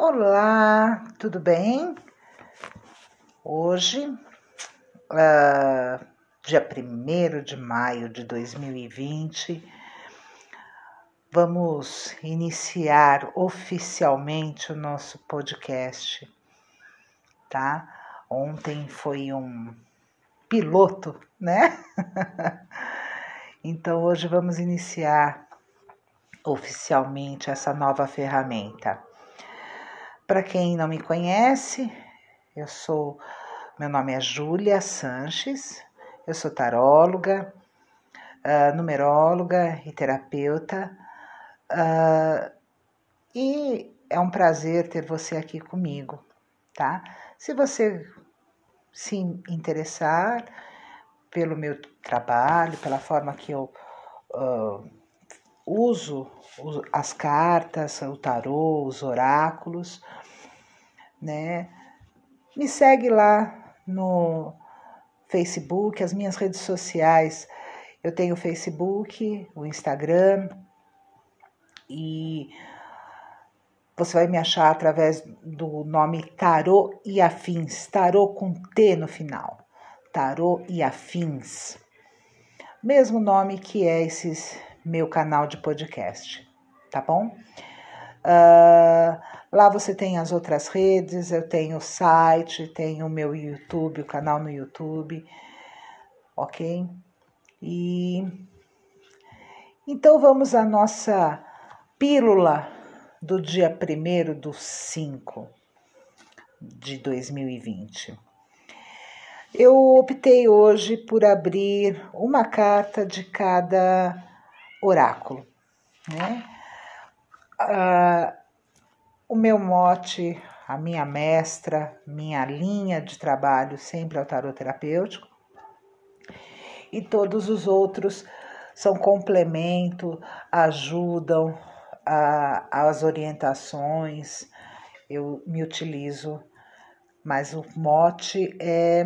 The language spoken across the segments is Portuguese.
Olá, tudo bem? Hoje, uh, dia 1 de maio de 2020, vamos iniciar oficialmente o nosso podcast, tá? Ontem foi um piloto, né? então hoje vamos iniciar oficialmente essa nova ferramenta. Para quem não me conhece, eu sou, meu nome é Júlia Sanches, eu sou taróloga, uh, numeróloga e terapeuta, uh, e é um prazer ter você aqui comigo, tá? Se você se interessar pelo meu trabalho, pela forma que eu uh, uso as cartas, o tarô, os oráculos, né? Me segue lá no Facebook, as minhas redes sociais. Eu tenho o Facebook, o Instagram e você vai me achar através do nome Tarô e Afins, Tarô com T no final. Tarô e Afins. Mesmo nome que é esses meu canal de podcast, tá bom? Uh, lá você tem as outras redes, eu tenho o site, tenho o meu YouTube, o canal no YouTube, ok? E então vamos à nossa pílula do dia 1 do 5 de 2020. Eu optei hoje por abrir uma carta de cada oráculo. Né? Ah, o meu mote, a minha mestra, minha linha de trabalho sempre é o tarot terapêutico. E todos os outros são complemento, ajudam as orientações, eu me utilizo, mas o mote é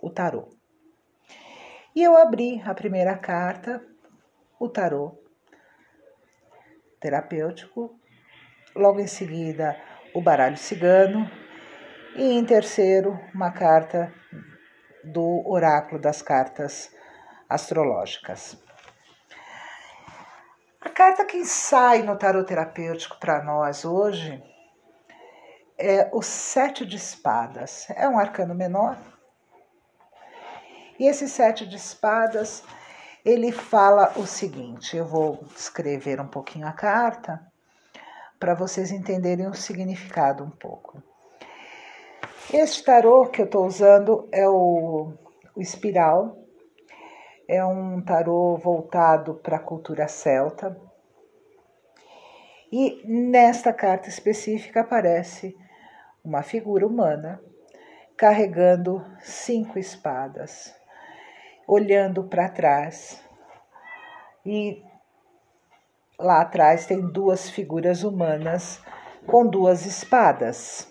o tarô. E eu abri a primeira carta o tarô terapêutico, logo em seguida o baralho cigano e em terceiro uma carta do oráculo das cartas astrológicas. A carta que sai no tarot terapêutico para nós hoje é o Sete de Espadas. É um arcano menor. E esse Sete de Espadas ele fala o seguinte: eu vou escrever um pouquinho a carta para vocês entenderem o significado um pouco. Este tarô que eu estou usando é o, o Espiral, é um tarô voltado para a cultura celta. E nesta carta específica aparece uma figura humana carregando cinco espadas olhando para trás. E lá atrás tem duas figuras humanas com duas espadas.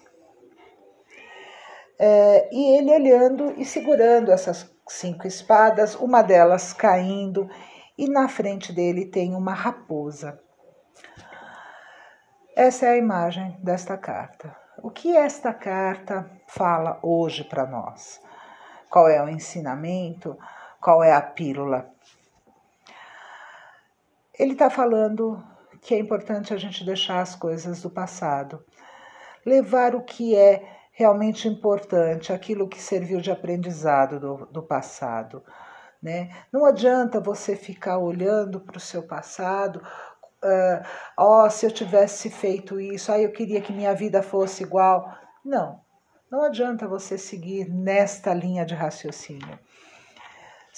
É, e ele olhando e segurando essas cinco espadas, uma delas caindo, e na frente dele tem uma raposa. Essa é a imagem desta carta. O que esta carta fala hoje para nós? Qual é o ensinamento? Qual é a pílula. Ele está falando que é importante a gente deixar as coisas do passado, levar o que é realmente importante, aquilo que serviu de aprendizado do, do passado. Né? Não adianta você ficar olhando para o seu passado, uh, oh, se eu tivesse feito isso, ah, eu queria que minha vida fosse igual. Não, não adianta você seguir nesta linha de raciocínio.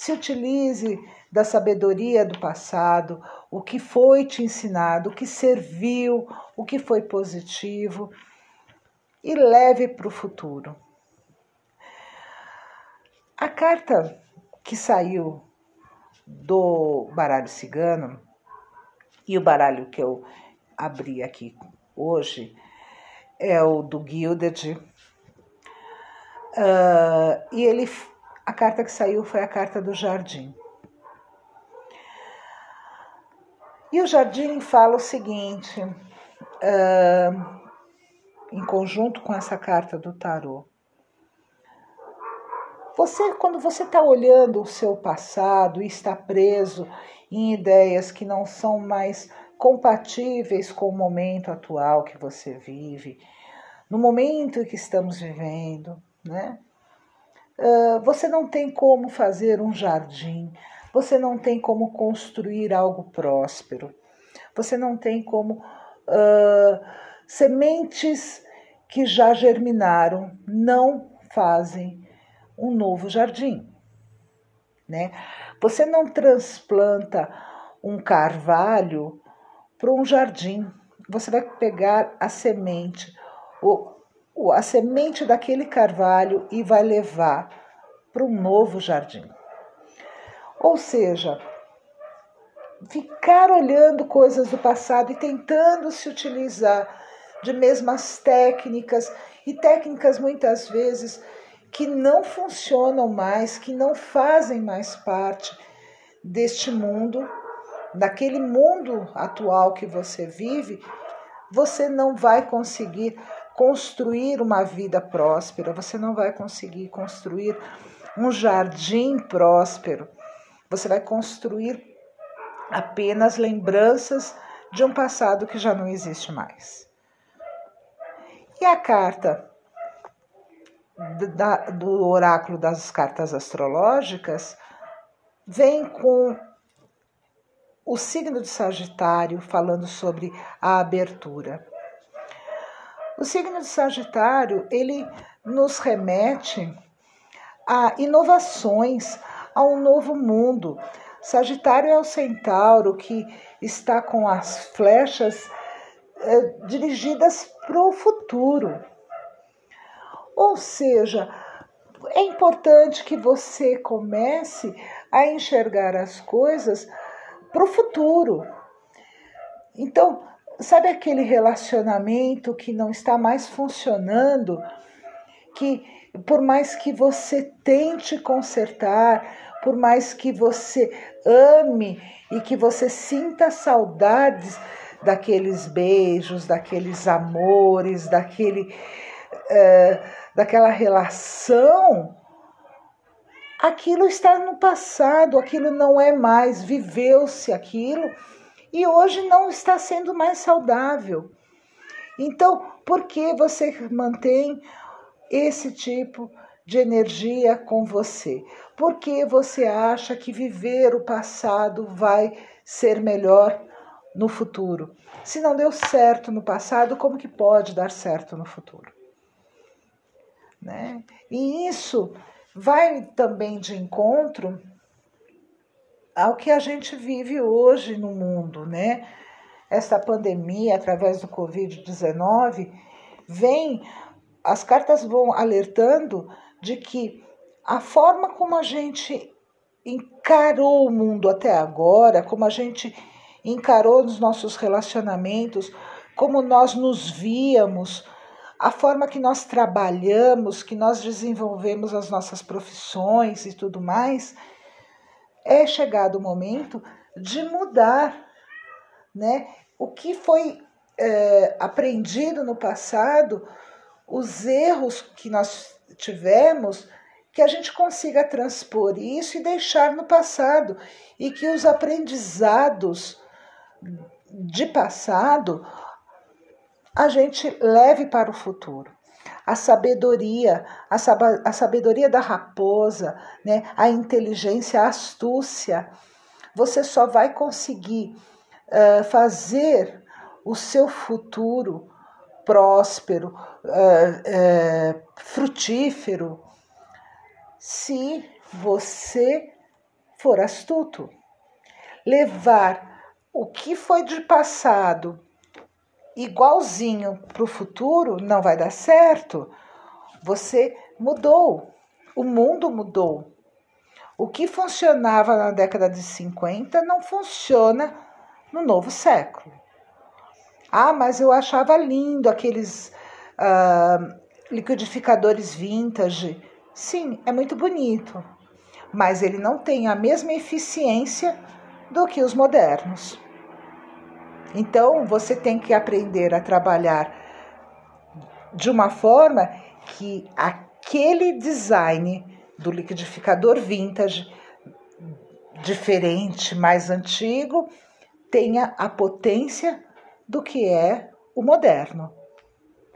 Se utilize da sabedoria do passado, o que foi te ensinado, o que serviu, o que foi positivo e leve para o futuro. A carta que saiu do baralho cigano e o baralho que eu abri aqui hoje é o do Gilded. Uh, e ele a carta que saiu foi a carta do jardim. E o jardim fala o seguinte: uh, em conjunto com essa carta do tarô. Você, quando você está olhando o seu passado e está preso em ideias que não são mais compatíveis com o momento atual que você vive, no momento que estamos vivendo, né? Uh, você não tem como fazer um jardim, você não tem como construir algo próspero, você não tem como uh, sementes que já germinaram não fazem um novo jardim, né? Você não transplanta um carvalho para um jardim. Você vai pegar a semente, o, a semente daquele carvalho e vai levar para um novo jardim. Ou seja, ficar olhando coisas do passado e tentando se utilizar de mesmas técnicas e técnicas muitas vezes que não funcionam mais, que não fazem mais parte deste mundo, daquele mundo atual que você vive, você não vai conseguir construir uma vida próspera, você não vai conseguir construir um jardim próspero. Você vai construir apenas lembranças de um passado que já não existe mais. E a carta do oráculo das cartas astrológicas vem com o signo de Sagitário falando sobre a abertura. O signo de Sagitário, ele nos remete a inovações, a um novo mundo. Sagitário é o centauro que está com as flechas eh, dirigidas para o futuro. Ou seja, é importante que você comece a enxergar as coisas para o futuro. Então, sabe aquele relacionamento que não está mais funcionando, que por mais que você tente consertar, por mais que você ame e que você sinta saudades daqueles beijos, daqueles amores, daquele, é, daquela relação, aquilo está no passado, aquilo não é mais, viveu-se aquilo e hoje não está sendo mais saudável. Então, por que você mantém esse tipo de energia com você? Por que você acha que viver o passado vai ser melhor no futuro? Se não deu certo no passado, como que pode dar certo no futuro? Né? E isso vai também de encontro ao que a gente vive hoje no mundo, né? Essa pandemia, através do Covid-19, vem, as cartas vão alertando de que a forma como a gente encarou o mundo até agora, como a gente encarou os nossos relacionamentos, como nós nos víamos, a forma que nós trabalhamos, que nós desenvolvemos as nossas profissões e tudo mais, é chegado o momento de mudar, né? O que foi é, aprendido no passado, os erros que nós tivemos, que a gente consiga transpor isso e deixar no passado e que os aprendizados de passado a gente leve para o futuro. A sabedoria, a, sab a sabedoria da raposa, né? a inteligência, a astúcia. Você só vai conseguir uh, fazer o seu futuro próspero, uh, uh, frutífero, se você for astuto. Levar o que foi de passado igualzinho para o futuro, não vai dar certo. Você mudou, o mundo mudou. O que funcionava na década de 50 não funciona no novo século. Ah, mas eu achava lindo aqueles uh, liquidificadores vintage. Sim, é muito bonito, mas ele não tem a mesma eficiência do que os modernos. Então, você tem que aprender a trabalhar de uma forma que aquele design do liquidificador vintage, diferente, mais antigo, tenha a potência do que é o moderno.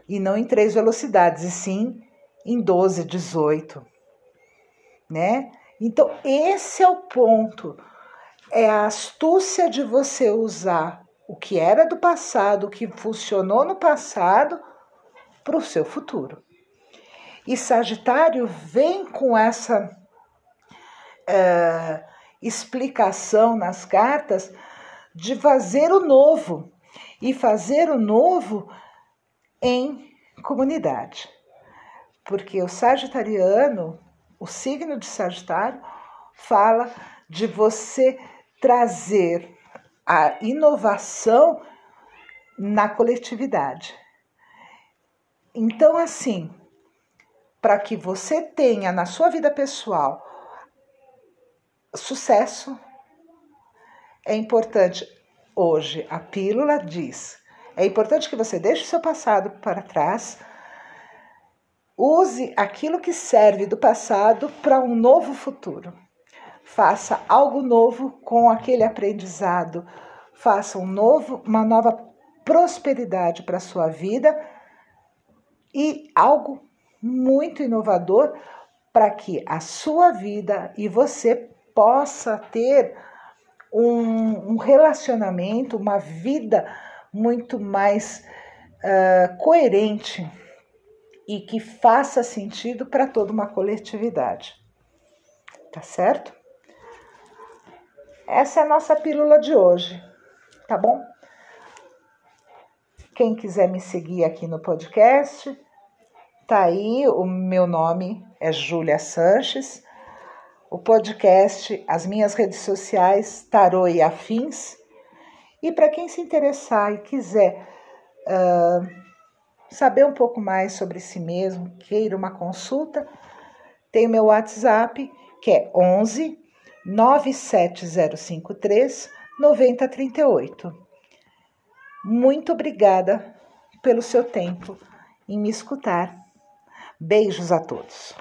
E não em três velocidades, e sim em 12, 18. Né? Então, esse é o ponto. É a astúcia de você usar o que era do passado, o que funcionou no passado, para o seu futuro. E Sagitário vem com essa uh, explicação nas cartas de fazer o novo e fazer o novo em comunidade. Porque o sagitariano, o signo de Sagitário, fala de você trazer a inovação na coletividade. Então, assim, para que você tenha na sua vida pessoal sucesso, é importante hoje a pílula diz: é importante que você deixe o seu passado para trás, use aquilo que serve do passado para um novo futuro. Faça algo novo com aquele aprendizado, faça um novo, uma nova prosperidade para a sua vida e algo muito inovador para que a sua vida e você possa ter um, um relacionamento, uma vida muito mais uh, coerente e que faça sentido para toda uma coletividade. Tá certo? Essa é a nossa pílula de hoje, tá bom? Quem quiser me seguir aqui no podcast, Tá aí, o meu nome é Júlia Sanches. O podcast, as minhas redes sociais, Tarô e Afins. E para quem se interessar e quiser uh, saber um pouco mais sobre si mesmo, queira uma consulta, tem o meu WhatsApp, que é 11 97053 9038. Muito obrigada pelo seu tempo em me escutar. Beijos a todos.